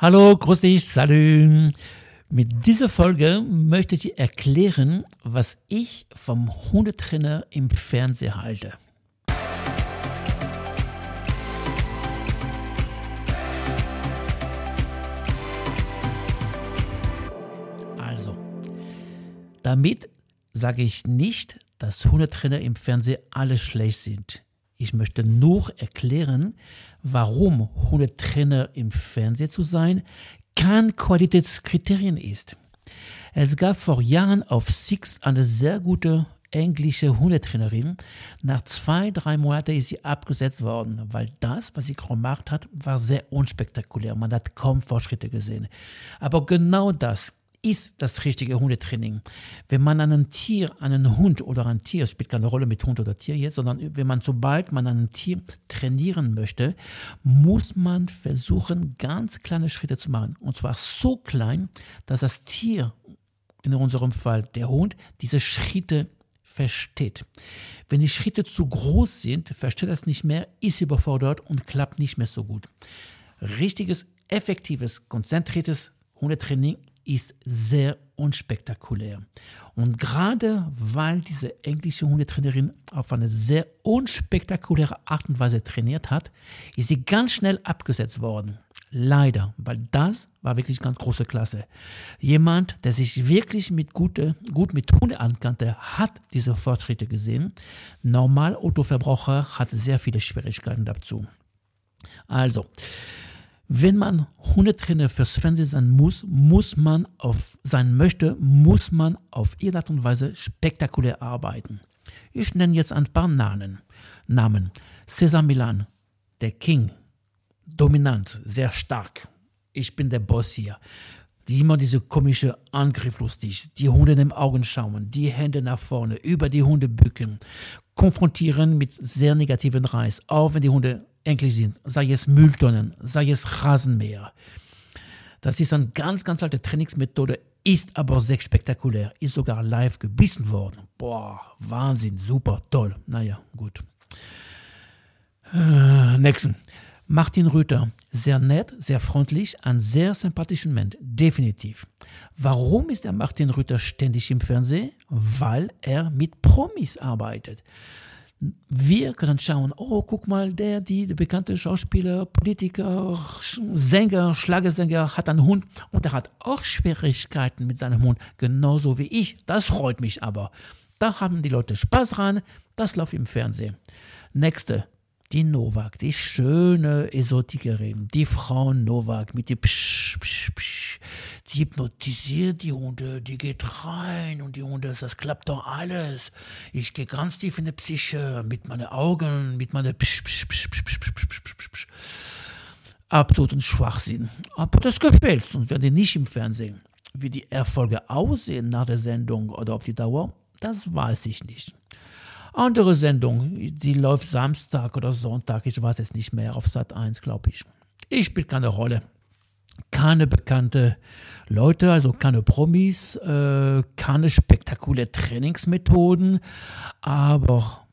Hallo, grüß dich, salut. Mit dieser Folge möchte ich dir erklären, was ich vom Hundetrainer im Fernsehen halte. Also, damit sage ich nicht, dass Hundetrainer im Fernsehen alle schlecht sind. Ich möchte nur erklären, warum Hundetrainer im Fernsehen zu sein kein Qualitätskriterien ist. Es gab vor Jahren auf Six eine sehr gute englische Hundetrainerin. Nach zwei, drei Monaten ist sie abgesetzt worden, weil das, was sie gemacht hat, war sehr unspektakulär. Man hat kaum Fortschritte gesehen. Aber genau das ist das richtige Hundetraining. Wenn man einen Tier, einen Hund oder ein Tier, es spielt keine Rolle mit Hund oder Tier jetzt, sondern wenn man sobald man ein Tier trainieren möchte, muss man versuchen, ganz kleine Schritte zu machen. Und zwar so klein, dass das Tier, in unserem Fall der Hund, diese Schritte versteht. Wenn die Schritte zu groß sind, versteht er es nicht mehr, ist überfordert und klappt nicht mehr so gut. Richtiges, effektives, konzentriertes Hundetraining ist sehr unspektakulär. Und gerade weil diese englische Hundetrainerin auf eine sehr unspektakuläre Art und Weise trainiert hat, ist sie ganz schnell abgesetzt worden. Leider, weil das war wirklich ganz große Klasse. Jemand, der sich wirklich mit gute, gut mit Hunde ankannte, hat diese Fortschritte gesehen. Normal Autoverbraucher hat sehr viele Schwierigkeiten dazu. Also, wenn man Hundetrainer fürs Fernsehen sein muss, muss man auf sein möchte, muss man auf ihre Art und Weise spektakulär arbeiten. Ich nenne jetzt ein paar Namen. Namen. Cesar Milan, der King, dominant, sehr stark. Ich bin der Boss hier. Die immer diese komische Angriff lustig, die Hunde in den Augen schauen, die Hände nach vorne, über die Hunde bücken, konfrontieren mit sehr negativen Reiß, auch wenn die Hunde endlich sind, sei es Mülltonnen, sei es Rasenmäher. Das ist eine ganz, ganz alte Trainingsmethode, ist aber sehr spektakulär, ist sogar live gebissen worden. Boah, Wahnsinn, super, toll. Naja, gut. Äh, nächsten. Martin Rüther, sehr nett, sehr freundlich, ein sehr sympathischer Mensch, definitiv. Warum ist der Martin Rüther ständig im Fernsehen? Weil er mit Promis arbeitet. Wir können schauen, oh, guck mal, der, die, der bekannte Schauspieler, Politiker, Sänger, Schlagersänger hat einen Hund und er hat auch Schwierigkeiten mit seinem Hund, genauso wie ich. Das freut mich aber. Da haben die Leute Spaß dran, das läuft im Fernsehen. Nächste, die Novak, die schöne Esotikerin, die Frau Novak mit dem Psch, Psch, Psch, hypnotisiert die Hunde, die geht rein und die Hunde, das klappt doch alles. Ich gehe ganz tief in die Psyche mit meinen Augen, mit meinen Psch, Psch, Psch, Psch, Psch, Psch, Psch, Psch, Psch. Absoluten Schwachsinn. Aber das gefällt uns, wenn die nicht im Fernsehen. Wie die Erfolge aussehen nach der Sendung oder auf die Dauer, das weiß ich nicht andere Sendung, die läuft Samstag oder Sonntag, ich weiß es nicht mehr, auf Sat 1, glaube ich. Ich spielt keine Rolle. Keine bekannte Leute, also keine Promis, äh, keine spektakuläre Trainingsmethoden, aber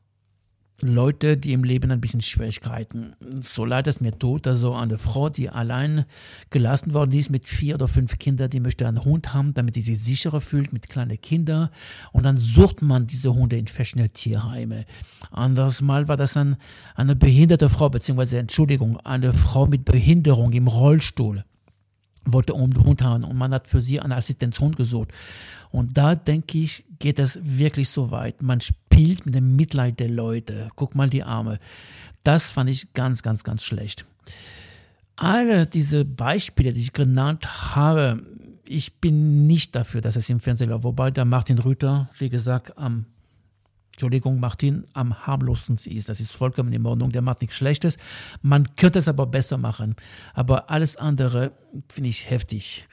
Leute, die im Leben ein bisschen Schwierigkeiten. So leid es mir tut, also eine Frau, die allein gelassen worden ist mit vier oder fünf Kindern, die möchte einen Hund haben, damit sie sich sicherer fühlt mit kleinen Kindern. Und dann sucht man diese Hunde in verschiedene Tierheime. Anderes Mal war das ein, eine behinderte Frau, beziehungsweise Entschuldigung, eine Frau mit Behinderung im Rollstuhl wollte um den Hund haben und man hat für sie einen Assistenzhund gesucht. Und da denke ich, geht es wirklich so weit. Man spielt mit dem Mitleid der Leute. Guck mal die Arme. Das fand ich ganz, ganz, ganz schlecht. Alle diese Beispiele, die ich genannt habe, ich bin nicht dafür, dass es im Fernsehen läuft. Wobei der Martin Rüther, wie gesagt, am Entschuldigung, Martin, am harmlosesten ist. Das ist vollkommen in Ordnung. Der macht nichts Schlechtes. Man könnte es aber besser machen. Aber alles andere finde ich heftig.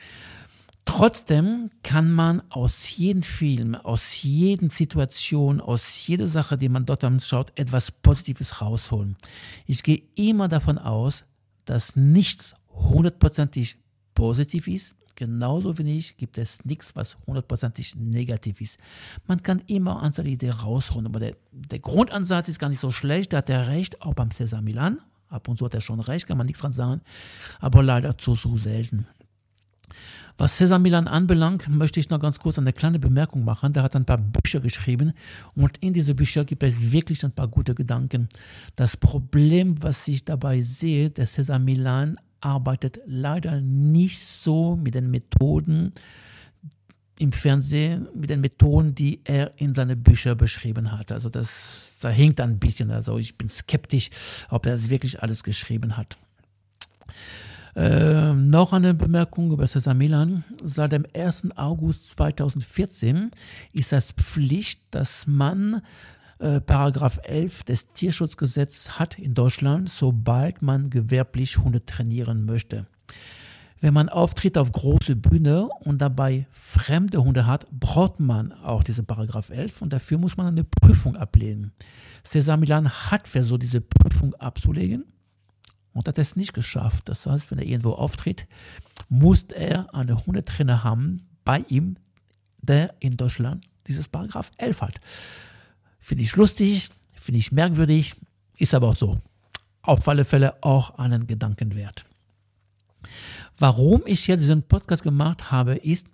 Trotzdem kann man aus jedem Film, aus jeder Situation, aus jeder Sache, die man dort anschaut, etwas Positives rausholen. Ich gehe immer davon aus, dass nichts hundertprozentig positiv ist, Genauso wenig gibt es nichts, was hundertprozentig negativ ist. Man kann immer einzelne Ideen rausholen, aber der, der Grundansatz ist gar nicht so schlecht, da hat er recht, auch beim Cesar Milan Ab und zu hat er schon recht, kann man nichts dran sagen, aber leider zu, zu selten. Was Cesar Milan anbelangt, möchte ich noch ganz kurz eine kleine Bemerkung machen. Der hat ein paar Bücher geschrieben und in diese Bücher gibt es wirklich ein paar gute Gedanken. Das Problem, was ich dabei sehe, der Cesar Milan arbeitet leider nicht so mit den Methoden im Fernsehen, mit den Methoden, die er in seine Bücher beschrieben hat. Also das, da hinkt ein bisschen. Also ich bin skeptisch, ob er das wirklich alles geschrieben hat. Äh, noch eine Bemerkung über Cesar Milan. Seit dem 1. August 2014 ist es Pflicht, dass man äh, Paragraph 11 des Tierschutzgesetzes hat in Deutschland, sobald man gewerblich Hunde trainieren möchte. Wenn man auftritt auf große Bühne und dabei fremde Hunde hat, braucht man auch diese Paragraph 11 und dafür muss man eine Prüfung ablehnen. Cesar Milan hat versucht, diese Prüfung abzulegen und hat es nicht geschafft. Das heißt, wenn er irgendwo auftritt, muss er einen Hundetrainer haben bei ihm, der in Deutschland dieses Paragraph 11 hat. Finde ich lustig, finde ich merkwürdig, ist aber auch so. Auf alle Fälle auch einen Gedanken wert. Warum ich jetzt diesen Podcast gemacht habe, ist,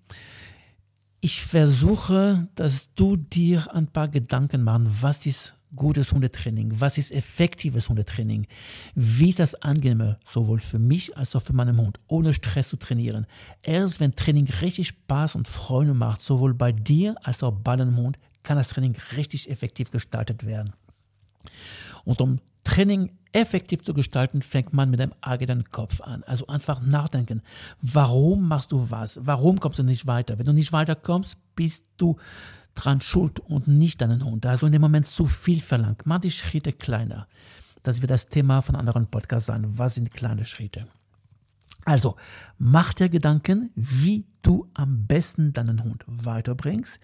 ich versuche, dass du dir ein paar Gedanken machst, was ist gutes Hundetraining? Was ist effektives Hundetraining? Wie ist das angenehmer, sowohl für mich als auch für meinen Hund, ohne Stress zu trainieren? Erst wenn Training richtig Spaß und Freude macht, sowohl bei dir als auch bei deinem Hund, kann das Training richtig effektiv gestaltet werden. Und um Training effektiv zu gestalten, fängt man mit dem eigenen Kopf an. Also einfach nachdenken. Warum machst du was? Warum kommst du nicht weiter? Wenn du nicht weiterkommst, bist du dran schuld und nicht deinen Hund. Also in dem Moment zu viel verlangt. Mach die Schritte kleiner. Das wird das Thema von anderen Podcasts sein. Was sind kleine Schritte? Also, mach dir Gedanken, wie du am besten deinen Hund weiterbringst.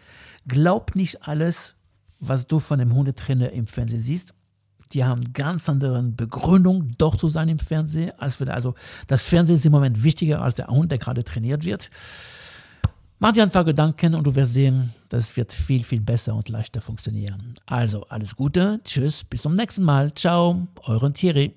Glaub nicht alles, was du von dem Hundetrainer im Fernsehen siehst. Die haben ganz andere Begründung, doch zu sein im Fernsehen. Als wir, also das Fernsehen ist im Moment wichtiger als der Hund, der gerade trainiert wird. Mach dir einfach Gedanken und du wirst sehen, das wird viel, viel besser und leichter funktionieren. Also, alles Gute, tschüss, bis zum nächsten Mal. Ciao, euren Thierry.